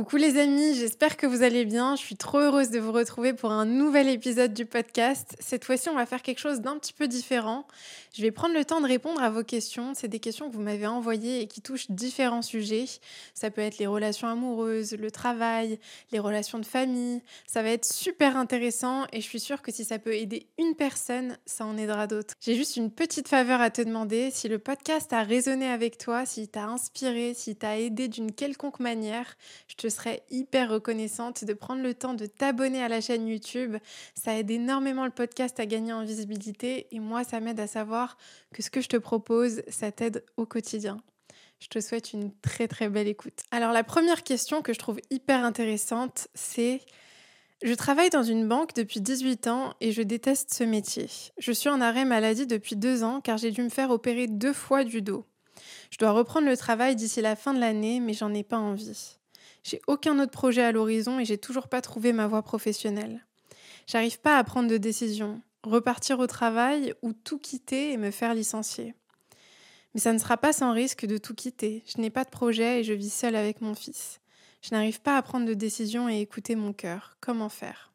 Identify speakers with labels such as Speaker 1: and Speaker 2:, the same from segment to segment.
Speaker 1: Coucou les amis, j'espère que vous allez bien. Je suis trop heureuse de vous retrouver pour un nouvel épisode du podcast. Cette fois-ci, on va faire quelque chose d'un petit peu différent. Je vais prendre le temps de répondre à vos questions. C'est des questions que vous m'avez envoyées et qui touchent différents sujets. Ça peut être les relations amoureuses, le travail, les relations de famille. Ça va être super intéressant et je suis sûre que si ça peut aider une personne, ça en aidera d'autres. J'ai juste une petite faveur à te demander. Si le podcast a résonné avec toi, s'il t'a inspiré, s'il t'a aidé d'une quelconque manière, je te serais hyper reconnaissante de prendre le temps de t'abonner à la chaîne YouTube. Ça aide énormément le podcast à gagner en visibilité et moi, ça m'aide à savoir que ce que je te propose, ça t'aide au quotidien. Je te souhaite une très très belle écoute. Alors la première question que je trouve hyper intéressante, c'est je travaille dans une banque depuis 18 ans et je déteste ce métier. Je suis en arrêt maladie depuis deux ans car j'ai dû me faire opérer deux fois du dos. Je dois reprendre le travail d'ici la fin de l'année mais j'en ai pas envie. J'ai aucun autre projet à l'horizon et j'ai toujours pas trouvé ma voie professionnelle. J'arrive pas à prendre de décision, repartir au travail ou tout quitter et me faire licencier. Mais ça ne sera pas sans risque de tout quitter. Je n'ai pas de projet et je vis seule avec mon fils. Je n'arrive pas à prendre de décision et écouter mon cœur. Comment faire?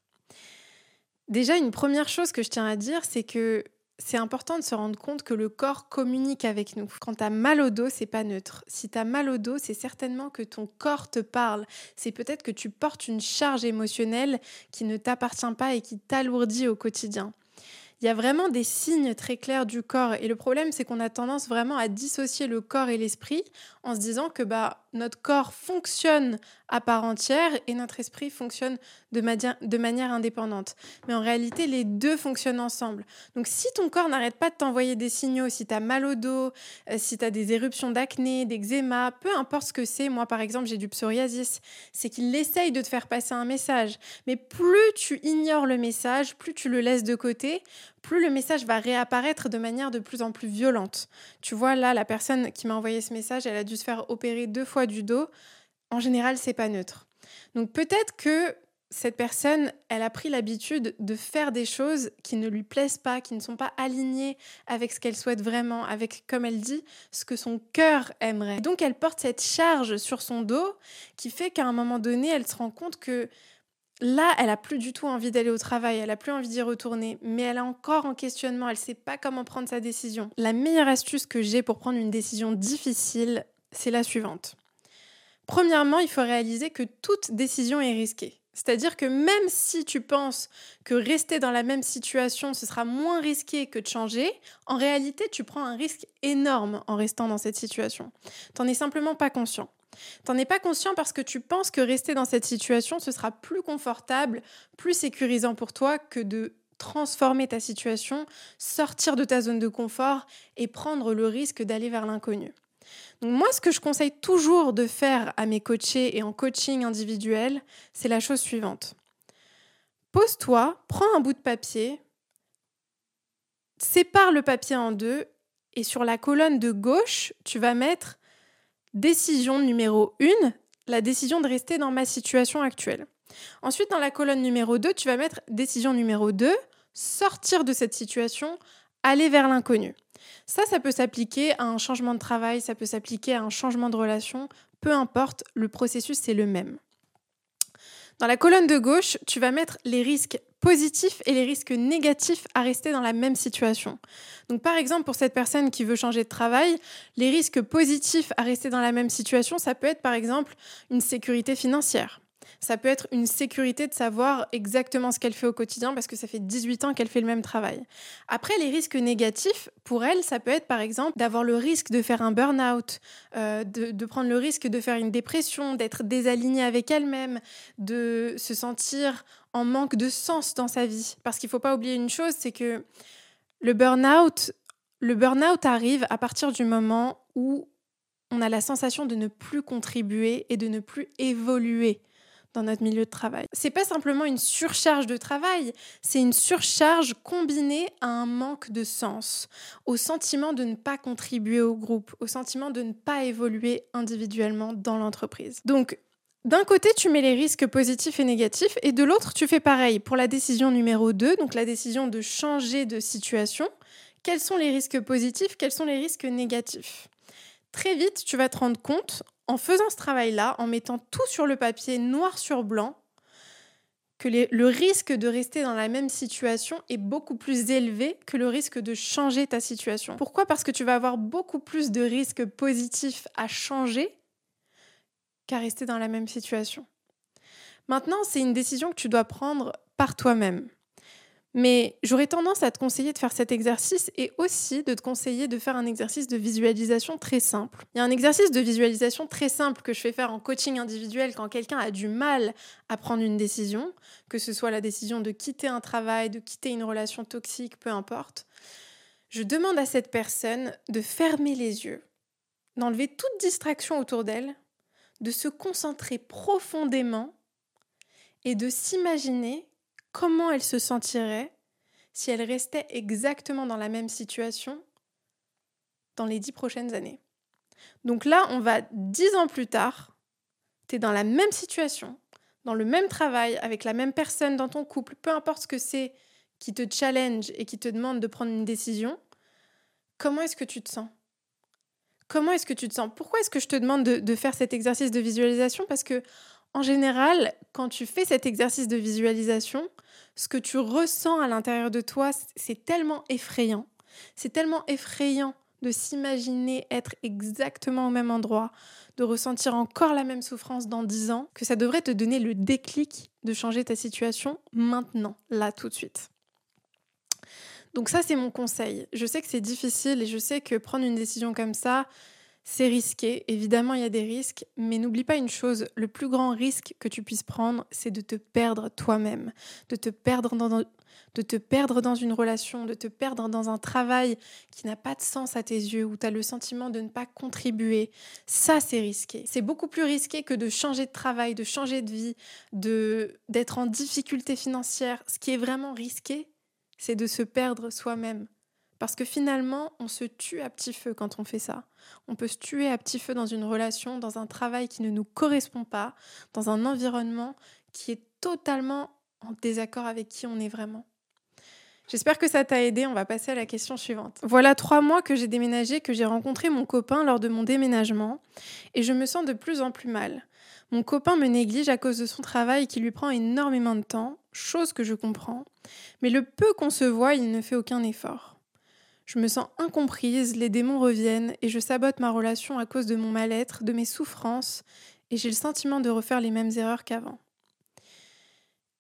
Speaker 1: Déjà, une première chose que je tiens à dire, c'est que c'est important de se rendre compte que le corps communique avec nous. Quand tu as mal au dos, c'est pas neutre. Si tu as mal au dos, c'est certainement que ton corps te parle. C'est peut-être que tu portes une charge émotionnelle qui ne t'appartient pas et qui t'alourdit au quotidien. Il y a vraiment des signes très clairs du corps et le problème c'est qu'on a tendance vraiment à dissocier le corps et l'esprit en se disant que bah notre corps fonctionne à part entière et notre esprit fonctionne de, manière indépendante. Mais en réalité, les deux fonctionnent ensemble. Donc si ton corps n'arrête pas de t'envoyer des signaux, si tu as mal au dos, euh, si tu as des éruptions d'acné, d'eczéma, peu importe ce que c'est, moi par exemple j'ai du psoriasis, c'est qu'il essaye de te faire passer un message. Mais plus tu ignores le message, plus tu le laisses de côté, plus le message va réapparaître de manière de plus en plus violente. Tu vois, là, la personne qui m'a envoyé ce message, elle a dû se faire opérer deux fois du dos. En général, c'est pas neutre. Donc peut-être que cette personne, elle a pris l'habitude de faire des choses qui ne lui plaisent pas, qui ne sont pas alignées avec ce qu'elle souhaite vraiment, avec, comme elle dit, ce que son cœur aimerait. Donc elle porte cette charge sur son dos qui fait qu'à un moment donné, elle se rend compte que Là, elle a plus du tout envie d'aller au travail, elle a plus envie d'y retourner, mais elle a encore en questionnement, elle sait pas comment prendre sa décision. La meilleure astuce que j'ai pour prendre une décision difficile, c'est la suivante. Premièrement, il faut réaliser que toute décision est risquée. C'est-à-dire que même si tu penses que rester dans la même situation, ce sera moins risqué que de changer, en réalité, tu prends un risque énorme en restant dans cette situation. Tu n'en es simplement pas conscient. T'en es pas conscient parce que tu penses que rester dans cette situation, ce sera plus confortable, plus sécurisant pour toi que de transformer ta situation, sortir de ta zone de confort et prendre le risque d'aller vers l'inconnu. Donc moi, ce que je conseille toujours de faire à mes coachés et en coaching individuel, c'est la chose suivante. Pose-toi, prends un bout de papier, sépare le papier en deux et sur la colonne de gauche, tu vas mettre Décision numéro 1, la décision de rester dans ma situation actuelle. Ensuite, dans la colonne numéro 2, tu vas mettre décision numéro 2, sortir de cette situation, aller vers l'inconnu. Ça, ça peut s'appliquer à un changement de travail, ça peut s'appliquer à un changement de relation, peu importe, le processus c'est le même. Dans la colonne de gauche, tu vas mettre les risques positifs et les risques négatifs à rester dans la même situation. Donc par exemple, pour cette personne qui veut changer de travail, les risques positifs à rester dans la même situation, ça peut être par exemple une sécurité financière. Ça peut être une sécurité de savoir exactement ce qu'elle fait au quotidien parce que ça fait 18 ans qu'elle fait le même travail. Après, les risques négatifs, pour elle, ça peut être par exemple d'avoir le risque de faire un burn-out, euh, de, prendre le risque de faire une dépression, d'être désalignée avec elle-même, de se sentir en manque de sens dans sa vie. Parce qu'il ne faut pas oublier une chose, c'est que le burn-out, le burn-out arrive à partir du moment où on a la sensation de ne plus contribuer et de ne plus évoluer dans notre milieu de travail. C'est pas simplement une surcharge de travail, c'est une surcharge combinée à un manque de sens, au sentiment de ne pas contribuer au groupe, au sentiment de ne pas évoluer individuellement dans l'entreprise. Donc, d'un côté, tu mets les risques positifs et négatifs, et de l'autre, tu fais pareil. Pour la décision numéro 2, donc la décision de changer de situation, quels sont les risques positifs, quels sont les risques négatifs? Très vite, tu vas te rendre compte, en faisant ce travail-là, en mettant tout sur le papier, noir sur blanc, que le risque de rester dans la même situation est beaucoup plus élevé que le risque de changer ta situation. Pourquoi? Parce que tu vas avoir beaucoup plus de risques positifs à changer qu'à rester dans la même situation. Maintenant, c'est une décision que tu dois prendre par toi-même. Mais j'aurais tendance à te conseiller de faire cet exercice et aussi de te conseiller de faire un exercice de visualisation très simple. Il y a un exercice de visualisation très simple que je fais faire en coaching individuel quand quelqu'un a du mal à prendre une décision, que ce soit la décision de quitter un travail, de quitter une relation toxique, peu importe. Je demande à cette personne de fermer les yeux, d'enlever toute distraction autour d'elle, de se concentrer profondément et de s'imaginer comment elle se sentirait si elle restait exactement dans la même situation dans les dix prochaines années. Donc là, on va dix ans plus tard, tu es dans la même situation, dans le même travail, avec la même personne dans ton couple, peu importe ce que c'est qui te challenge et qui te demande de prendre une décision, comment est-ce que tu te sens? Comment est-ce que tu te sens? Pourquoi est-ce que je te demande de, de, faire cet exercice de visualisation? Parce que en général, quand tu fais cet exercice de visualisation, ce que tu ressens à l'intérieur de toi, c'est tellement effrayant. C'est tellement effrayant de s'imaginer être exactement au même endroit, de ressentir encore la même souffrance dans dix ans, que ça devrait te donner le déclic de changer ta situation maintenant, là, tout de suite. Donc ça, c'est mon conseil. Je sais que c'est difficile et je sais que prendre une décision comme ça, c'est risqué, évidemment il y a des risques, mais n'oublie pas une chose, le plus grand risque que tu puisses prendre, c'est de te perdre toi-même, de te perdre dans de te perdre dans une relation, de te perdre dans un travail qui n'a pas de sens à tes yeux, où tu as le sentiment de ne pas contribuer. Ça, c'est risqué. C'est beaucoup plus risqué que de changer de travail, de changer de vie, de d'être en difficulté financière. Ce qui est vraiment risqué, c'est de se perdre soi-même. Parce que finalement, on se tue à petit feu quand on fait ça. On peut se tuer à petit feu dans une relation, dans un travail qui ne nous correspond pas, dans un environnement qui est totalement en désaccord avec qui on est vraiment. J'espère que ça t'a aidé. On va passer à la question suivante. Voilà trois mois que j'ai déménagé, que j'ai rencontré mon copain lors de mon déménagement, et je me sens de plus en plus mal. Mon copain me néglige à cause de son travail qui lui prend énormément de temps, chose que je comprends, mais le peu qu'on se voit, il ne fait aucun effort. Je me sens incomprise, les démons reviennent et je sabote ma relation à cause de mon mal-être, de mes souffrances, et j'ai le sentiment de refaire les mêmes erreurs qu'avant.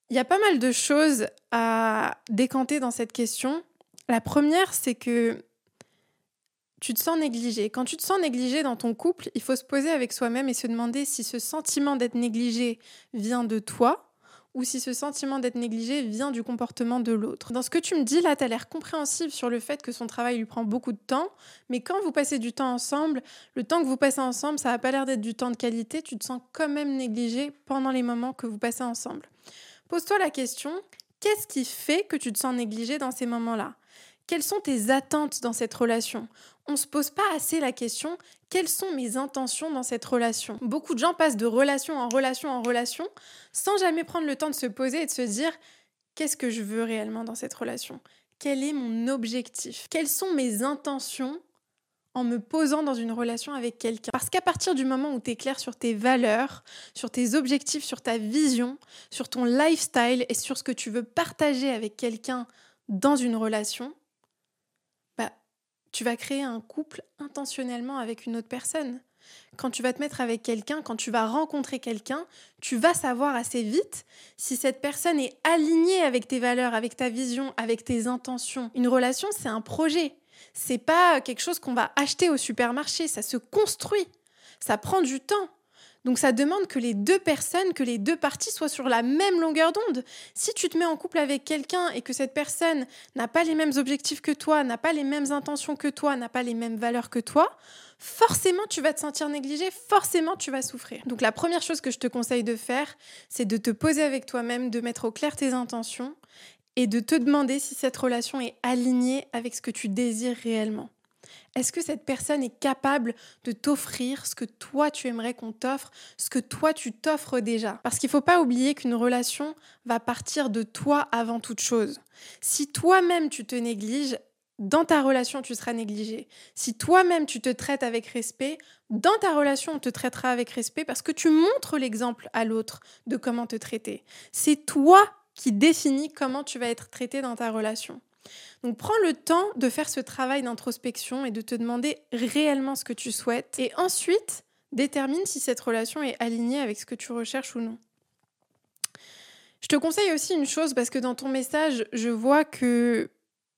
Speaker 1: Il y a pas mal de choses à décanter dans cette question. La première, c'est que tu te sens négligé. Quand tu te sens négligé dans ton couple, il faut se poser avec soi-même et se demander si ce sentiment d'être négligé vient de toi ou si ce sentiment d'être négligé vient du comportement de l'autre. Dans ce que tu me dis là, tu as l'air compréhensive sur le fait que son travail lui prend beaucoup de temps, mais quand vous passez du temps ensemble, le temps que vous passez ensemble, ça n'a pas l'air d'être du temps de qualité, tu te sens quand même négligé pendant les moments que vous passez ensemble. Pose-toi la question, qu'est-ce qui fait que tu te sens négligé dans ces moments-là? Quelles sont tes attentes dans cette relation? On ne se pose pas assez la question quelles sont mes intentions dans cette relation? Beaucoup de gens passent de relation en relation en relation sans jamais prendre le temps de se poser et de se dire qu'est-ce que je veux réellement dans cette relation? Quel est mon objectif? Quelles sont mes intentions en me posant dans une relation avec quelqu'un? Parce qu'à partir du moment où tu es clair sur tes valeurs, sur tes objectifs, sur ta vision, sur ton lifestyle et sur ce que tu veux partager avec quelqu'un dans une relation, tu vas créer un couple intentionnellement avec une autre personne. Quand tu vas te mettre avec quelqu'un, quand tu vas rencontrer quelqu'un, tu vas savoir assez vite si cette personne est alignée avec tes valeurs, avec ta vision, avec tes intentions. Une relation, c'est un projet. C'est pas quelque chose qu'on va acheter au supermarché, ça se construit. Ça prend du temps. Donc ça demande que les deux personnes, que les deux parties soient sur la même longueur d'onde. Si tu te mets en couple avec quelqu'un et que cette personne n'a pas les mêmes objectifs que toi, n'a pas les mêmes intentions que toi, n'a pas les mêmes valeurs que toi, forcément tu vas te sentir négligé, forcément tu vas souffrir. Donc la première chose que je te conseille de faire, c'est de te poser avec toi-même, de mettre au clair tes intentions et de te demander si cette relation est alignée avec ce que tu désires réellement. Est-ce que cette personne est capable de t'offrir ce que toi tu aimerais qu'on t'offre, ce que toi tu t'offres déjà? Parce qu'il ne faut pas oublier qu'une relation va partir de toi avant toute chose. Si toi-même tu te négliges, dans ta relation, tu seras négligé. Si toi-même, tu te traites avec respect, dans ta relation, on te traitera avec respect parce que tu montres l'exemple à l'autre de comment te traiter. C'est toi qui définis comment tu vas être traité dans ta relation. Donc prends le temps de faire ce travail d'introspection et de te demander réellement ce que tu souhaites. Et ensuite, détermine si cette relation est alignée avec ce que tu recherches ou non. Je te conseille aussi une chose parce que dans ton message, je vois que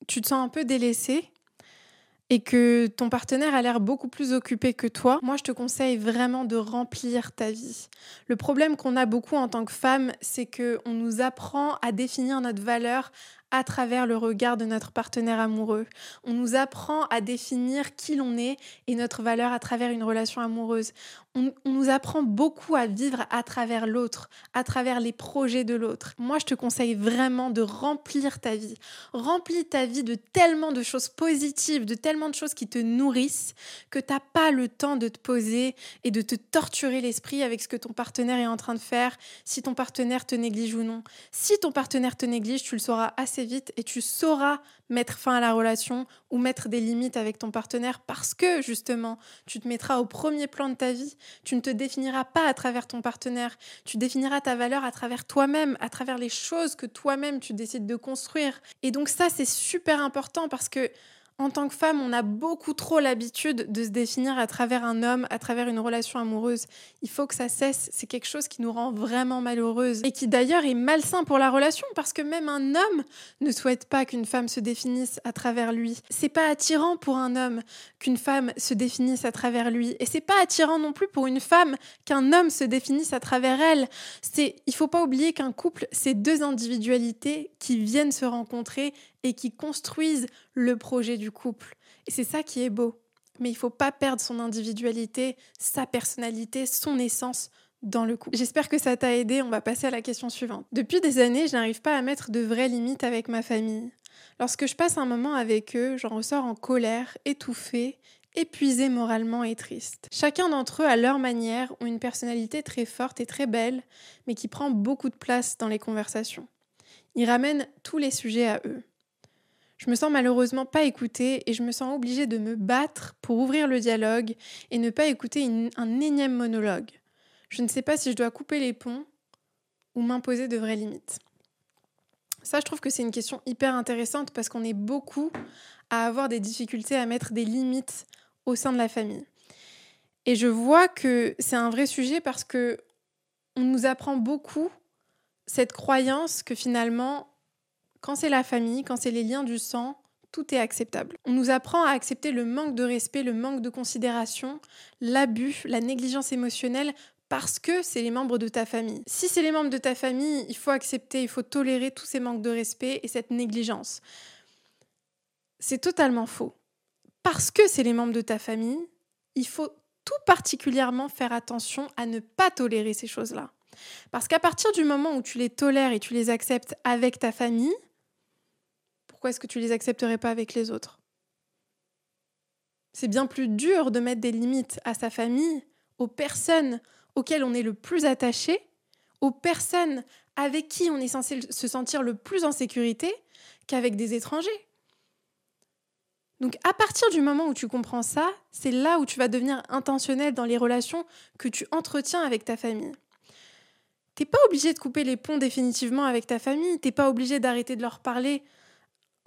Speaker 1: tu te sens un peu délaissé et que ton partenaire a l'air beaucoup plus occupé que toi, moi je te conseille vraiment de remplir ta vie. Le problème qu'on a beaucoup en tant que femme, c'est que on nous apprend à définir notre valeur à travers le regard de notre partenaire amoureux. On nous apprend à définir qui l'on est et notre valeur à travers une relation amoureuse. On, nous apprend beaucoup à vivre à travers l'autre, à travers les projets de l'autre. Moi, je te conseille vraiment de remplir ta vie. Remplis ta vie de tellement de choses positives, de tellement de choses qui te nourrissent, que tu n'as pas le temps de te poser et de te torturer l'esprit avec ce que ton partenaire est en train de faire, si ton partenaire te néglige ou non. Si ton partenaire te néglige, tu le sauras assez vite et tu sauras mettre fin à la relation ou mettre des limites avec ton partenaire parce que justement, tu te mettras au premier plan de ta vie. Tu ne te définiras pas à travers ton partenaire. Tu définiras ta valeur à travers toi-même, à travers les choses que toi-même tu décides de construire. Et donc ça, c'est super important parce que en tant que femme, on a beaucoup trop l'habitude de se définir à travers un homme, à travers une relation amoureuse. Il faut que ça cesse. C'est quelque chose qui nous rend vraiment malheureuse et qui d'ailleurs est malsain pour la relation parce que même un homme ne souhaite pas qu'une femme se définisse à travers lui. C'est pas attirant pour un homme qu'une femme se définisse à travers lui et c'est pas attirant non plus pour une femme qu'un homme se définisse à travers elle. C'est il faut pas oublier qu'un couple, c'est deux individualités qui viennent se rencontrer et qui construisent le projet du couple. Et c'est ça qui est beau. Mais il faut pas perdre son individualité, sa personnalité, son essence dans le couple. J'espère que ça t'a aidé. On va passer à la question suivante. Depuis des années, je n'arrive pas à mettre de vraies limites avec ma famille. Lorsque je passe un moment avec eux, j'en ressors en colère, étouffée, épuisée moralement et triste. Chacun d'entre eux, à leur manière, ont une personnalité très forte et très belle, mais qui prend beaucoup de place dans les conversations. Ils ramènent tous les sujets à eux. Je me sens malheureusement pas écoutée et je me sens obligée de me battre pour ouvrir le dialogue et ne pas écouter un énième monologue. Je ne sais pas si je dois couper les ponts ou m'imposer de vraies limites. Ça, je trouve que c'est une question hyper intéressante parce qu'on est beaucoup à avoir des difficultés à mettre des limites au sein de la famille. Et je vois que c'est un vrai sujet parce que on nous apprend beaucoup cette croyance que finalement quand c'est la famille, quand c'est les liens du sang, tout est acceptable. On nous apprend à accepter le manque de respect, le manque de considération, l'abus, la négligence émotionnelle parce que c'est les membres de ta famille. Si c'est les membres de ta famille, il faut accepter, il faut tolérer tous ces manques de respect et cette négligence. C'est totalement faux. Parce que c'est les membres de ta famille, il faut tout particulièrement faire attention à ne pas tolérer ces choses-là. Parce qu'à partir du moment où tu les tolères et tu les acceptes avec ta famille, pourquoi est-ce que tu les accepterais pas avec les autres? C'est bien plus dur de mettre des limites à sa famille, aux personnes auxquelles on est le plus attaché, aux personnes avec qui on est censé se sentir le plus en sécurité qu'avec des étrangers. Donc à partir du moment où tu comprends ça, c'est là où tu vas devenir intentionnel dans les relations que tu entretiens avec ta famille. T'es pas obligé de couper les ponts définitivement avec ta famille, t'es pas obligé d'arrêter de leur parler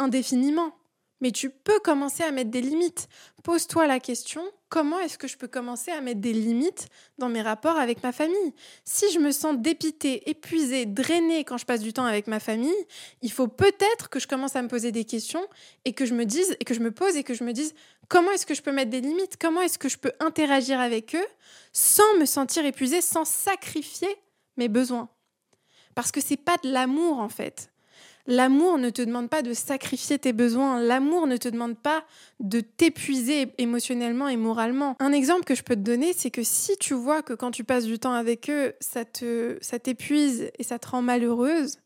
Speaker 1: indéfiniment. Mais tu peux commencer à mettre des limites. Pose-toi la question, comment est-ce que je peux commencer à mettre des limites dans mes rapports avec ma famille? Si je me sens dépitée, épuisée, drainée quand je passe du temps avec ma famille, il faut peut-être que je commence à me poser des questions et que je me dise et que je me pose et que je me dise comment est-ce que je peux mettre des limites? Comment est-ce que je peux interagir avec eux sans me sentir épuisée, sans sacrifier mes besoins? Parce que c'est pas de l'amour en fait. L'amour ne te demande pas de sacrifier tes besoins. L'amour ne te demande pas de t'épuiser émotionnellement et moralement. Un exemple que je peux te donner, c'est que si tu vois que quand tu passes du temps avec eux, ça te ça t'épuise et ça te rend malheureuse,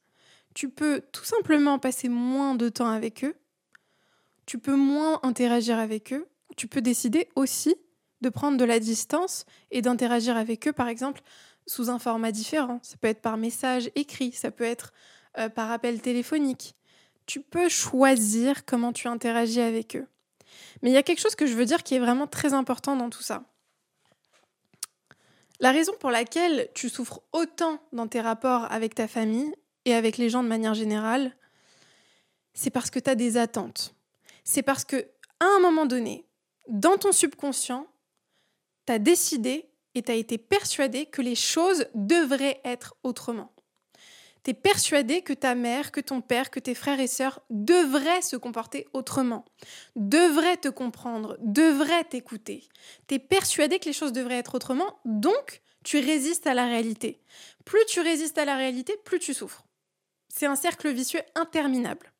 Speaker 1: tu peux tout simplement passer moins de temps avec eux. Tu peux moins interagir avec eux. Tu peux décider aussi de prendre de la distance et d'interagir avec eux, par exemple, sous un format différent. Ça peut être par message écrit, ça peut être euh, par appel téléphonique. tu peux choisir comment tu interagis avec eux. Mais il y a quelque chose que je veux dire qui est vraiment très important dans tout ça. La raison pour laquelle tu souffres autant dans tes rapports avec ta famille et avec les gens de manière générale, c'est parce que tu as des attentes. C'est parce que à un moment donné, dans ton subconscient, tu as décidé et tu as été persuadé que les choses devraient être autrement. Tu es persuadé que ta mère, que ton père, que tes frères et sœurs devraient se comporter autrement, devraient te comprendre, devraient t'écouter. Tu es persuadé que les choses devraient être autrement, donc tu résistes à la réalité. Plus tu résistes à la réalité, plus tu souffres. C'est un cercle vicieux interminable.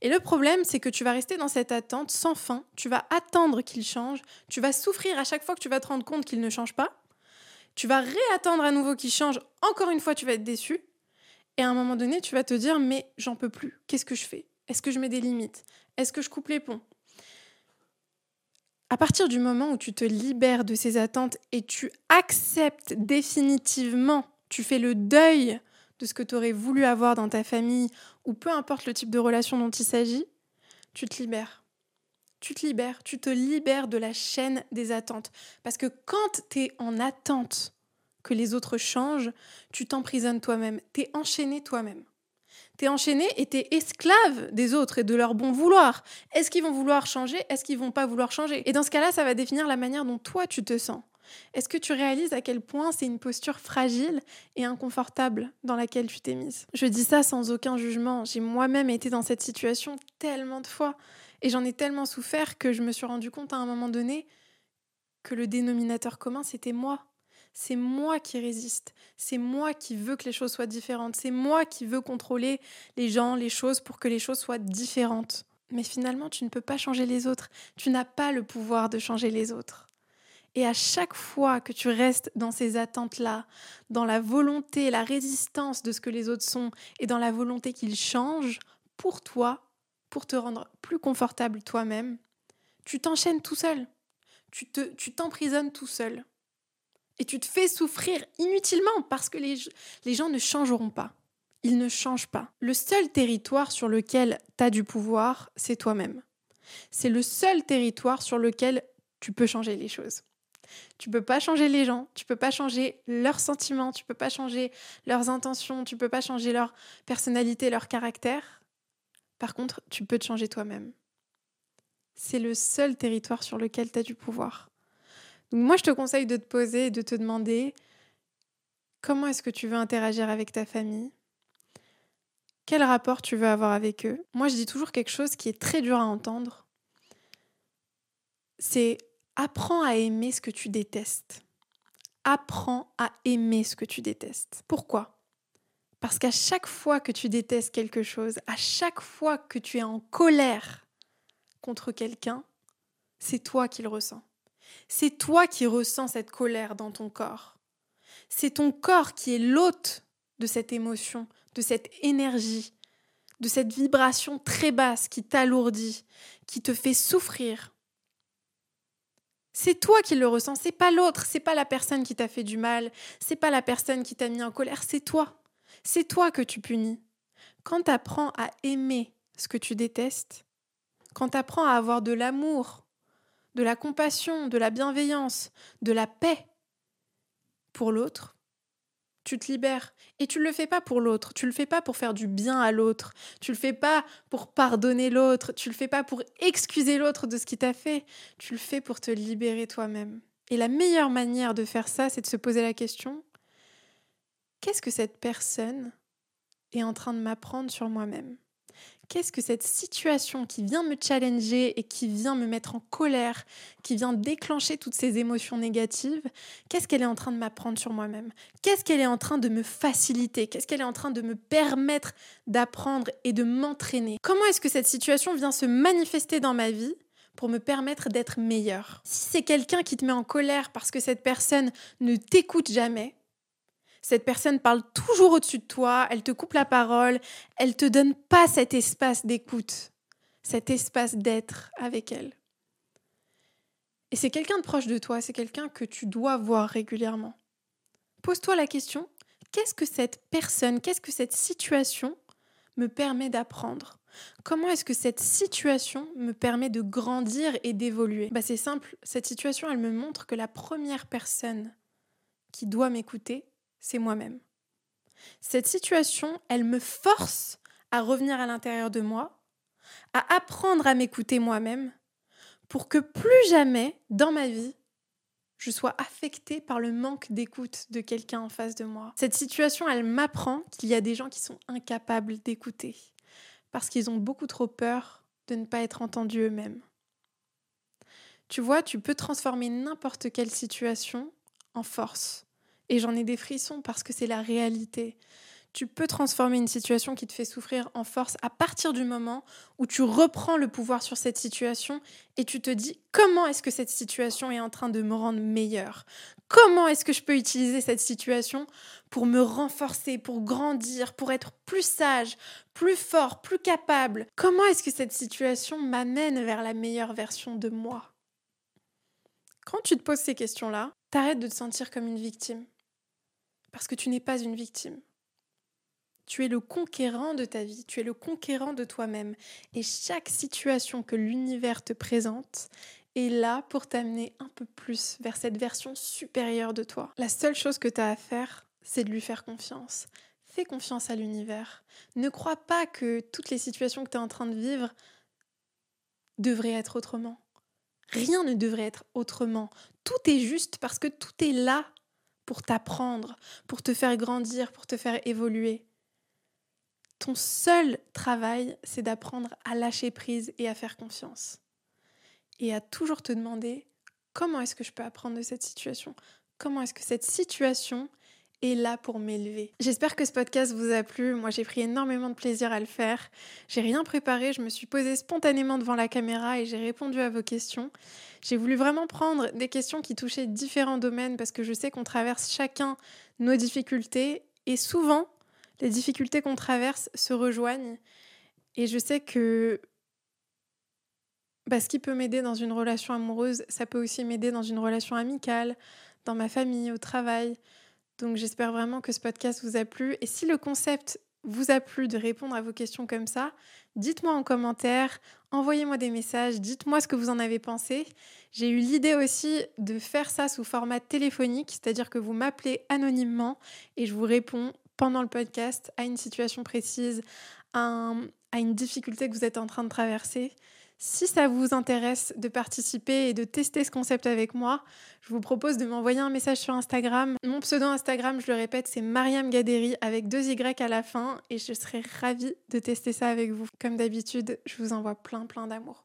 Speaker 1: Et le problème, c'est que tu vas rester dans cette attente sans fin, tu vas attendre qu'il change, tu vas souffrir à chaque fois que tu vas te rendre compte qu'il ne change pas, tu vas réattendre à nouveau qu'il change, encore une fois tu vas être déçu, et à un moment donné, tu vas te dire, mais j'en peux plus. Qu'est-ce que je fais? Est-ce que je mets des limites? Est-ce que je coupe les ponts? À partir du moment où tu te libères de ces attentes et tu acceptes définitivement, tu fais le deuil de ce que tu aurais voulu avoir dans ta famille ou peu importe le type de relation dont il s'agit, tu te libères. Tu te libères, tu te libères de la chaîne des attentes. Parce que quand tu es en attente que les autres changent, tu t'emprisonnes toi-même, tu es enchaîné toi-même. Tu es enchaîné et tu es esclave des autres et de leur bon vouloir. Est-ce qu'ils vont vouloir changer? Est-ce qu'ils vont pas vouloir changer? Et dans ce cas-là, ça va définir la manière dont toi tu te sens. Est-ce que tu réalises à quel point c'est une posture fragile et inconfortable dans laquelle tu t'es mise? Je dis ça sans aucun jugement. J'ai moi-même été dans cette situation tellement de fois et j'en ai tellement souffert que je me suis rendu compte à un moment donné que le dénominateur commun, c'était moi. C'est moi qui résiste. C'est moi qui veux que les choses soient différentes. C'est moi qui veux contrôler les gens, les choses pour que les choses soient différentes. Mais finalement, tu ne peux pas changer les autres. Tu n'as pas le pouvoir de changer les autres. Et à chaque fois que tu restes dans ces attentes-là, dans la volonté, la résistance de ce que les autres sont et dans la volonté qu'ils changent pour toi, pour te rendre plus confortable toi-même, tu t'enchaînes tout seul. Tu te, tu t'emprisonnes tout seul. Et tu te fais souffrir inutilement parce que les, gens ne changeront pas. Ils ne changent pas. Le seul territoire sur lequel tu as du pouvoir, c'est toi-même. C'est le seul territoire sur lequel tu peux changer les choses. Tu peux pas changer les gens, tu peux pas changer leurs sentiments, tu peux pas changer leurs intentions, tu peux pas changer leur personnalité, leur caractère. Par contre, tu peux te changer toi-même. C'est le seul territoire sur lequel tu as du pouvoir. Moi, je te conseille de te poser et de te demander comment est-ce que tu veux interagir avec ta famille? Quel rapport tu veux avoir avec eux? Moi, je dis toujours quelque chose qui est très dur à entendre. C'est apprends à aimer ce que tu détestes. Apprends à aimer ce que tu détestes. Pourquoi? Parce qu'à chaque fois que tu détestes quelque chose, à chaque fois que tu es en colère contre quelqu'un, c'est toi qui le ressens. C'est toi qui ressens cette colère dans ton corps. C'est ton corps qui est l'hôte de cette émotion, de cette énergie, de cette vibration très basse qui t'alourdit, qui te fait souffrir, c'est toi qui le ressens, c'est pas l'autre, c'est pas la personne qui t'a fait du mal, c'est pas la personne qui t'a mis en colère, c'est toi. C'est toi que tu punis. Quand tu apprends à aimer ce que tu détestes, quand tu apprends à avoir de l'amour, de la compassion, de la bienveillance, de la paix pour l'autre, tu te libères. Et tu ne le fais pas pour l'autre, tu le fais pas pour faire du bien à l'autre, tu le fais pas pour pardonner l'autre, tu le fais pas pour excuser l'autre de ce qu'il t'a fait, tu le fais pour te libérer toi-même. Et la meilleure manière de faire ça, c'est de se poser la question qu'est-ce que cette personne est en train de m'apprendre sur moi-même? Qu'est-ce que cette situation qui vient me challenger et qui vient me mettre en colère, qui vient déclencher toutes ces émotions négatives, qu'est-ce qu'elle est en train de m'apprendre sur moi-même? Qu'est-ce qu'elle est en train de me faciliter? Qu'est-ce qu'elle est en train de me permettre d'apprendre et de m'entraîner? Comment est-ce que cette situation vient se manifester dans ma vie pour me permettre d'être meilleure? Si c'est quelqu'un qui te met en colère parce que cette personne ne t'écoute jamais, cette personne parle toujours au-dessus de toi, elle te coupe la parole, elle te donne pas cet espace d'écoute, cet espace d'être avec elle. Et c'est quelqu'un de proche de toi, c'est quelqu'un que tu dois voir régulièrement. Pose-toi la question, qu'est-ce que cette personne, qu'est-ce que cette situation me permet d'apprendre? Comment est-ce que cette situation me permet de grandir et d'évoluer? Bah, C'est simple, cette situation, elle me montre que la première personne qui doit m'écouter, c'est moi-même. Cette situation, elle me force à revenir à l'intérieur de moi, à apprendre à m'écouter moi-même, pour que plus jamais dans ma vie, je sois affectée par le manque d'écoute de quelqu'un en face de moi. Cette situation, elle m'apprend qu'il y a des gens qui sont incapables d'écouter parce qu'ils ont beaucoup trop peur de ne pas être entendus eux-mêmes. Tu vois, tu peux transformer n'importe quelle situation en force. Et j'en ai des frissons parce que c'est la réalité. Tu peux transformer une situation qui te fait souffrir en force à partir du moment où tu reprends le pouvoir sur cette situation et tu te dis comment est-ce que cette situation est en train de me rendre meilleure? Comment est-ce que je peux utiliser cette situation pour me renforcer, pour grandir, pour être plus sage, plus fort, plus capable? Comment est-ce que cette situation m'amène vers la meilleure version de moi? Quand tu te poses ces questions-là, t'arrêtes de te sentir comme une victime. Parce que tu n'es pas une victime. Tu es le conquérant de ta vie, tu es le conquérant de toi-même. Et chaque situation que l'univers te présente est là pour t'amener un peu plus vers cette version supérieure de toi. La seule chose que tu as à faire, c'est de lui faire confiance. Fais confiance à l'univers. Ne crois pas que toutes les situations que tu es en train de vivre devraient être autrement. Rien ne devrait être autrement. Tout est juste parce que tout est là pour t'apprendre, pour te faire grandir, pour te faire évoluer. Ton seul travail, c'est d'apprendre à lâcher prise et à faire confiance. Et à toujours te demander comment est-ce que je peux apprendre de cette situation? Comment est-ce que cette situation là pour m'élever J'espère que ce podcast vous a plu. Moi, j'ai pris énormément de plaisir à le faire. J'ai rien préparé, je me suis posée spontanément devant la caméra et j'ai répondu à vos questions. J'ai voulu vraiment prendre des questions qui touchaient différents domaines parce que je sais qu'on traverse chacun nos difficultés et souvent, les difficultés qu'on traverse se rejoignent. Et je sais que bah, ce qui peut m'aider dans une relation amoureuse, ça peut aussi m'aider dans une relation amicale, dans ma famille, au travail. Donc j'espère vraiment que ce podcast vous a plu. Et si le concept vous a plu de répondre à vos questions comme ça, dites-moi en commentaire, envoyez-moi des messages, dites-moi ce que vous en avez pensé. J'ai eu l'idée aussi de faire ça sous format téléphonique, c'est-à-dire que vous m'appelez anonymement et je vous réponds pendant le podcast à une situation précise, à, une difficulté que vous êtes en train de traverser. Si ça vous intéresse de participer et de tester ce concept avec moi, je vous propose de m'envoyer un message sur Instagram. Mon pseudo Instagram, je le répète, c'est Mariam Gaderi avec deux Y à la fin et je serai ravie de tester ça avec vous. Comme d'habitude, je vous envoie plein plein d'amour.